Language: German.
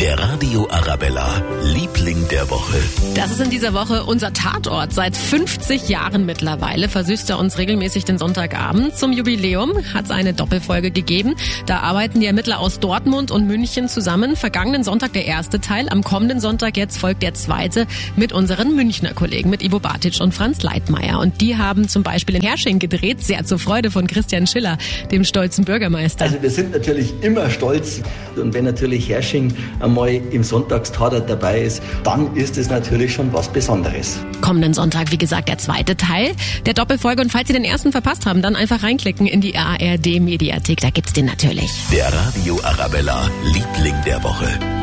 Der Radio Arabella, Liebling der Woche. Das ist in dieser Woche unser Tatort. Seit 50 Jahren mittlerweile versüßt er uns regelmäßig den Sonntagabend. Zum Jubiläum hat es eine Doppelfolge gegeben. Da arbeiten die Ermittler aus Dortmund und München zusammen. Vergangenen Sonntag der erste Teil. Am kommenden Sonntag jetzt folgt der zweite mit unseren Münchner Kollegen, mit Ivo Bartic und Franz Leitmeier. Und die haben zum Beispiel in Hersching gedreht, sehr zur Freude von Christian Schiller, dem stolzen Bürgermeister. Also wir sind natürlich immer stolz. Und wenn natürlich Hersching einmal im Sonntagstater dabei ist, dann ist es natürlich schon was Besonderes. Kommenden Sonntag, wie gesagt, der zweite Teil der Doppelfolge. Und falls Sie den ersten verpasst haben, dann einfach reinklicken in die ARD Mediathek. Da gibt's den natürlich. Der Radio Arabella, Liebling der Woche.